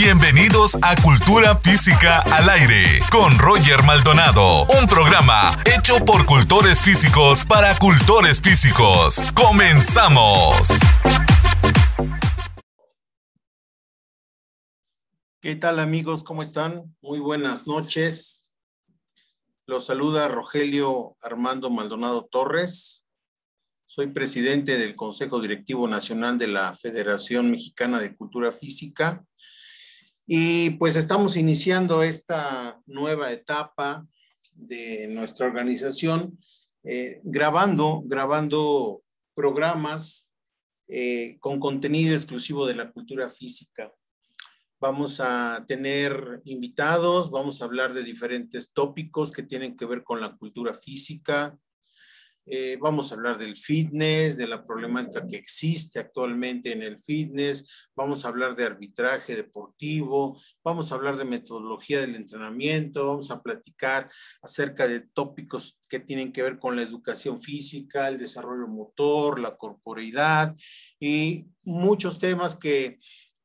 Bienvenidos a Cultura Física al Aire con Roger Maldonado, un programa hecho por cultores físicos para cultores físicos. ¡Comenzamos! ¿Qué tal amigos? ¿Cómo están? Muy buenas noches. Los saluda Rogelio Armando Maldonado Torres. Soy presidente del Consejo Directivo Nacional de la Federación Mexicana de Cultura Física. Y pues estamos iniciando esta nueva etapa de nuestra organización, eh, grabando, grabando programas eh, con contenido exclusivo de la cultura física. Vamos a tener invitados, vamos a hablar de diferentes tópicos que tienen que ver con la cultura física, eh, vamos a hablar del fitness, de la problemática que existe actualmente en el fitness. Vamos a hablar de arbitraje deportivo. Vamos a hablar de metodología del entrenamiento. Vamos a platicar acerca de tópicos que tienen que ver con la educación física, el desarrollo motor, la corporeidad y muchos temas que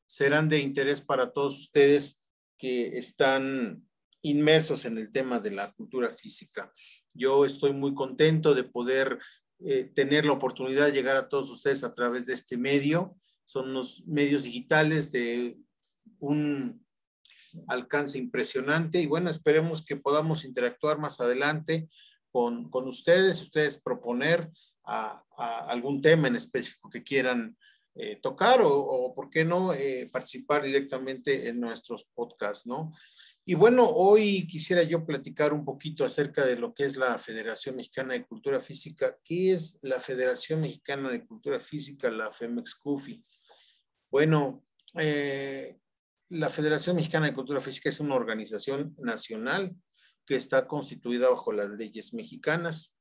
serán de interés para todos ustedes que están inmersos en el tema de la cultura física. Yo estoy muy contento de poder eh, tener la oportunidad de llegar a todos ustedes a través de este medio. Son unos medios digitales de un alcance impresionante y bueno, esperemos que podamos interactuar más adelante con, con ustedes, ustedes proponer algún tema en específico que quieran eh, tocar o, o, por qué no, eh, participar directamente en nuestros podcasts, ¿no? Y bueno, hoy quisiera yo platicar un poquito acerca de lo que es la Federación Mexicana de Cultura Física. ¿Qué es la Federación Mexicana de Cultura Física, la FEMEX-CUFI? Bueno, eh, la Federación Mexicana de Cultura Física es una organización nacional que está constituida bajo las leyes mexicanas.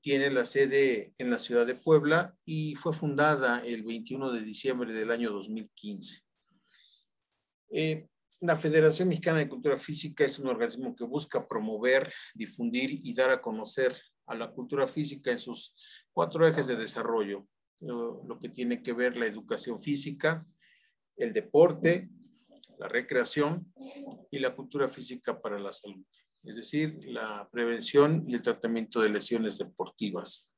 Tiene la sede en la ciudad de Puebla y fue fundada el 21 de diciembre del año 2015. Eh, la Federación Mexicana de Cultura Física es un organismo que busca promover, difundir y dar a conocer a la cultura física en sus cuatro ejes de desarrollo, lo que tiene que ver la educación física, el deporte, la recreación y la cultura física para la salud, es decir, la prevención y el tratamiento de lesiones deportivas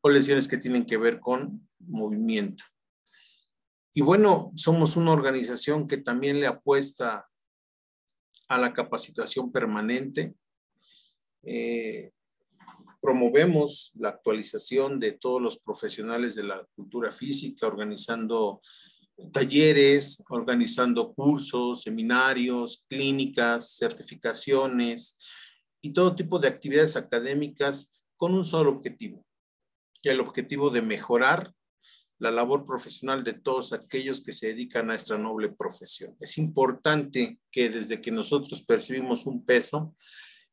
o lesiones que tienen que ver con movimiento. Y bueno, somos una organización que también le apuesta a la capacitación permanente. Eh, promovemos la actualización de todos los profesionales de la cultura física, organizando talleres, organizando cursos, seminarios, clínicas, certificaciones y todo tipo de actividades académicas con un solo objetivo, el objetivo de mejorar la labor profesional de todos aquellos que se dedican a esta noble profesión. Es importante que desde que nosotros percibimos un peso,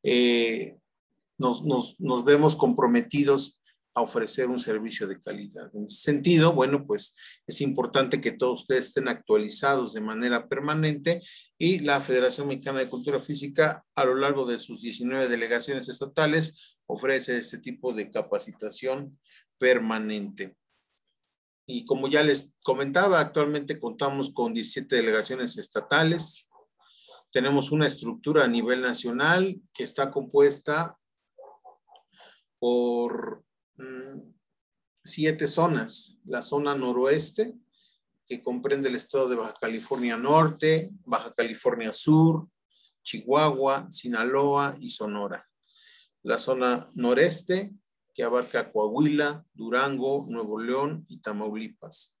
eh, nos, nos, nos, vemos comprometidos a ofrecer un servicio de calidad. En ese sentido, bueno, pues es importante que todos ustedes estén actualizados de manera permanente y la Federación Mexicana de Cultura Física a lo largo de sus 19 delegaciones estatales ofrece este tipo de capacitación permanente. Y como ya les comentaba, actualmente contamos con 17 delegaciones estatales. Tenemos una estructura a nivel nacional que está compuesta por mm, siete zonas. La zona noroeste, que comprende el estado de Baja California Norte, Baja California Sur, Chihuahua, Sinaloa y Sonora. La zona noreste, que abarca Coahuila, Durango, Nuevo León y Tamaulipas.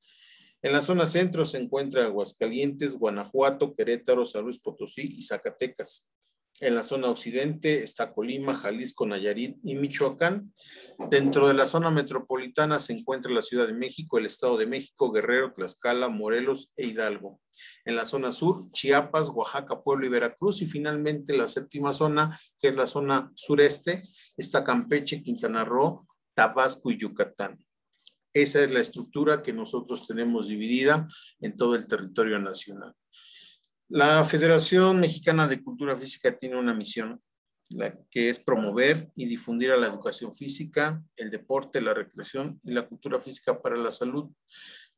En la zona centro se encuentra Aguascalientes, Guanajuato, Querétaro, San Luis Potosí y Zacatecas. En la zona occidente está Colima, Jalisco, Nayarit y Michoacán. Dentro de la zona metropolitana se encuentra la Ciudad de México, el Estado de México, Guerrero, Tlaxcala, Morelos e Hidalgo. En la zona sur, Chiapas, Oaxaca, Puebla y Veracruz. Y finalmente la séptima zona, que es la zona sureste, está Campeche, Quintana Roo, Tabasco y Yucatán. Esa es la estructura que nosotros tenemos dividida en todo el territorio nacional. La Federación Mexicana de Cultura Física tiene una misión, la que es promover y difundir a la educación física, el deporte, la recreación y la cultura física para la salud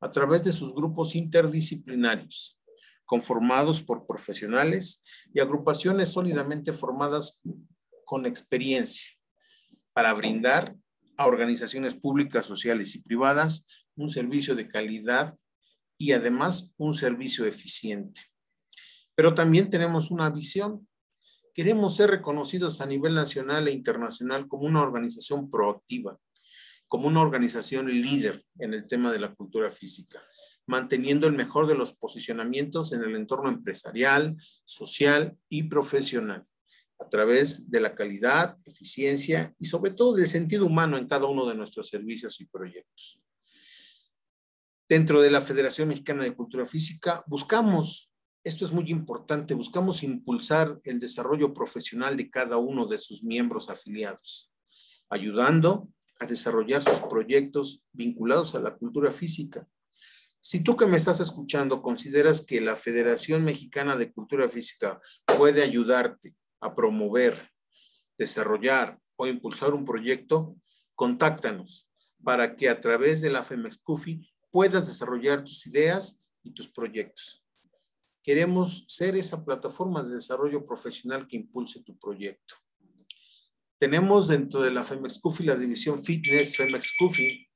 a través de sus grupos interdisciplinarios, conformados por profesionales y agrupaciones sólidamente formadas con experiencia para brindar a organizaciones públicas, sociales y privadas un servicio de calidad y además un servicio eficiente. Pero también tenemos una visión. Queremos ser reconocidos a nivel nacional e internacional como una organización proactiva, como una organización líder en el tema de la cultura física, manteniendo el mejor de los posicionamientos en el entorno empresarial, social y profesional a través de la calidad, eficiencia y sobre todo del sentido humano en cada uno de nuestros servicios y proyectos. Dentro de la Federación Mexicana de Cultura Física buscamos, esto es muy importante, buscamos impulsar el desarrollo profesional de cada uno de sus miembros afiliados, ayudando a desarrollar sus proyectos vinculados a la cultura física. Si tú que me estás escuchando consideras que la Federación Mexicana de Cultura Física puede ayudarte a promover, desarrollar o impulsar un proyecto, contáctanos para que a través de la FEMEXCUFI puedas desarrollar tus ideas y tus proyectos. Queremos ser esa plataforma de desarrollo profesional que impulse tu proyecto. Tenemos dentro de la FEMEXCUFI la división Fitness FEMEXCUFI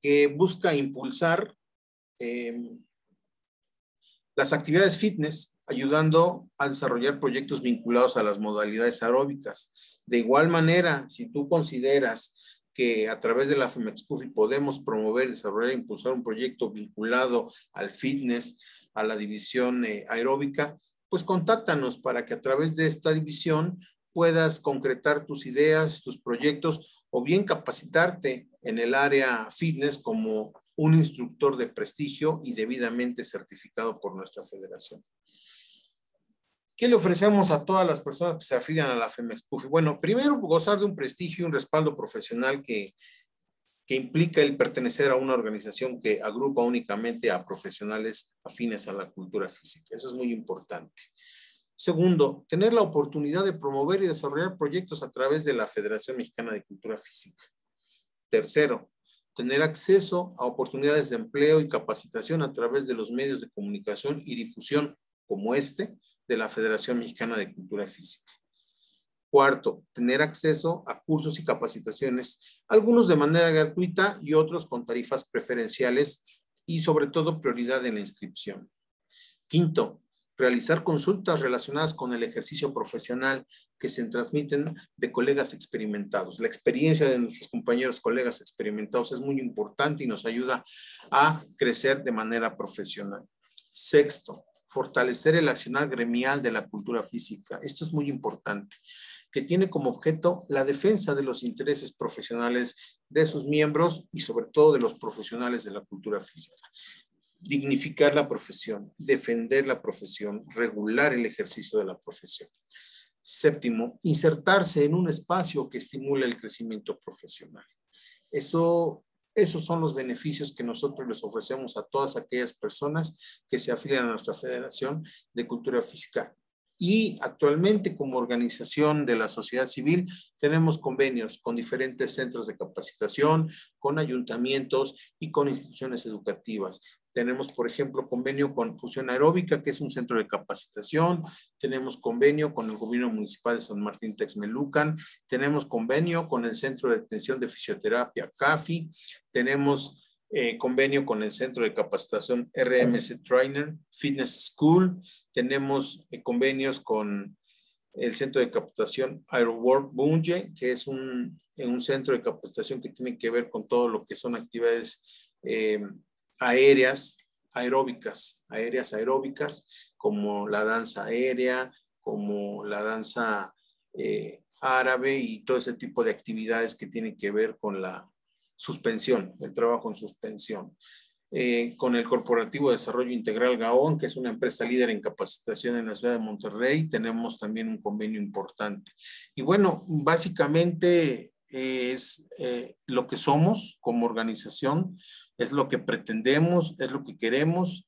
que busca impulsar eh, las actividades fitness, ayudando a desarrollar proyectos vinculados a las modalidades aeróbicas. De igual manera, si tú consideras que a través de la FEMEXCUFI podemos promover, desarrollar e impulsar un proyecto vinculado al fitness, a la división eh, aeróbica, pues contáctanos para que a través de esta división puedas concretar tus ideas, tus proyectos o bien capacitarte en el área fitness como un instructor de prestigio y debidamente certificado por nuestra federación. ¿Qué le ofrecemos a todas las personas que se afilian a la FEMESCUFI? Bueno, primero gozar de un prestigio y un respaldo profesional que, que implica el pertenecer a una organización que agrupa únicamente a profesionales afines a la cultura física. Eso es muy importante. Segundo, tener la oportunidad de promover y desarrollar proyectos a través de la Federación Mexicana de Cultura Física. Tercero, tener acceso a oportunidades de empleo y capacitación a través de los medios de comunicación y difusión como este de la Federación Mexicana de Cultura Física. Cuarto, tener acceso a cursos y capacitaciones, algunos de manera gratuita y otros con tarifas preferenciales y sobre todo prioridad en la inscripción. Quinto, realizar consultas relacionadas con el ejercicio profesional que se transmiten de colegas experimentados. La experiencia de nuestros compañeros colegas experimentados es muy importante y nos ayuda a crecer de manera profesional. Sexto, fortalecer el accionar gremial de la cultura física. Esto es muy importante, que tiene como objeto la defensa de los intereses profesionales de sus miembros y sobre todo de los profesionales de la cultura física dignificar la profesión, defender la profesión, regular el ejercicio de la profesión. Séptimo, insertarse en un espacio que estimule el crecimiento profesional. Eso, esos son los beneficios que nosotros les ofrecemos a todas aquellas personas que se afilian a nuestra Federación de Cultura Física y actualmente como organización de la sociedad civil tenemos convenios con diferentes centros de capacitación, con ayuntamientos y con instituciones educativas. Tenemos, por ejemplo, convenio con Fusión Aeróbica, que es un centro de capacitación. Tenemos convenio con el gobierno municipal de San Martín Texmelucan. Tenemos convenio con el Centro de Atención de Fisioterapia CAFI. Tenemos eh, convenio con el Centro de Capacitación RMC Trainer Fitness School. Tenemos eh, convenios con el Centro de Capacitación Aerowork Bunge, que es un, un, centro de capacitación que tiene que ver con todo lo que son actividades eh, aéreas, aeróbicas, aéreas aeróbicas, como la danza aérea, como la danza árabe y todo ese tipo de actividades que tienen que ver con la suspensión, el trabajo en suspensión. Eh, con el Corporativo de Desarrollo Integral GAON, que es una empresa líder en capacitación en la ciudad de Monterrey, tenemos también un convenio importante. Y bueno, básicamente es eh, lo que somos como organización, es lo que pretendemos, es lo que queremos.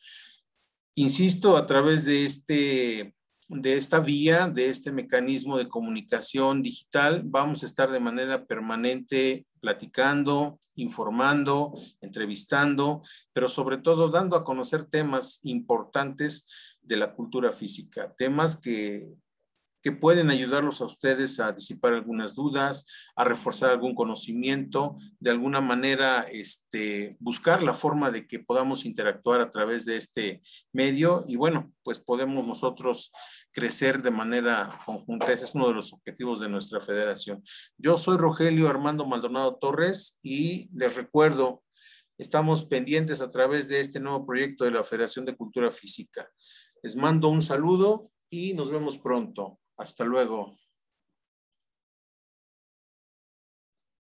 Insisto, a través de este de esta vía, de este mecanismo de comunicación digital, vamos a estar de manera permanente platicando, informando, entrevistando, pero sobre todo dando a conocer temas importantes de la cultura física, temas que que pueden ayudarlos a ustedes a disipar algunas dudas, a reforzar algún conocimiento, de alguna manera este, buscar la forma de que podamos interactuar a través de este medio y bueno, pues podemos nosotros crecer de manera conjunta. Ese es uno de los objetivos de nuestra federación. Yo soy Rogelio Armando Maldonado Torres y les recuerdo, estamos pendientes a través de este nuevo proyecto de la Federación de Cultura Física. Les mando un saludo y nos vemos pronto. Hasta luego.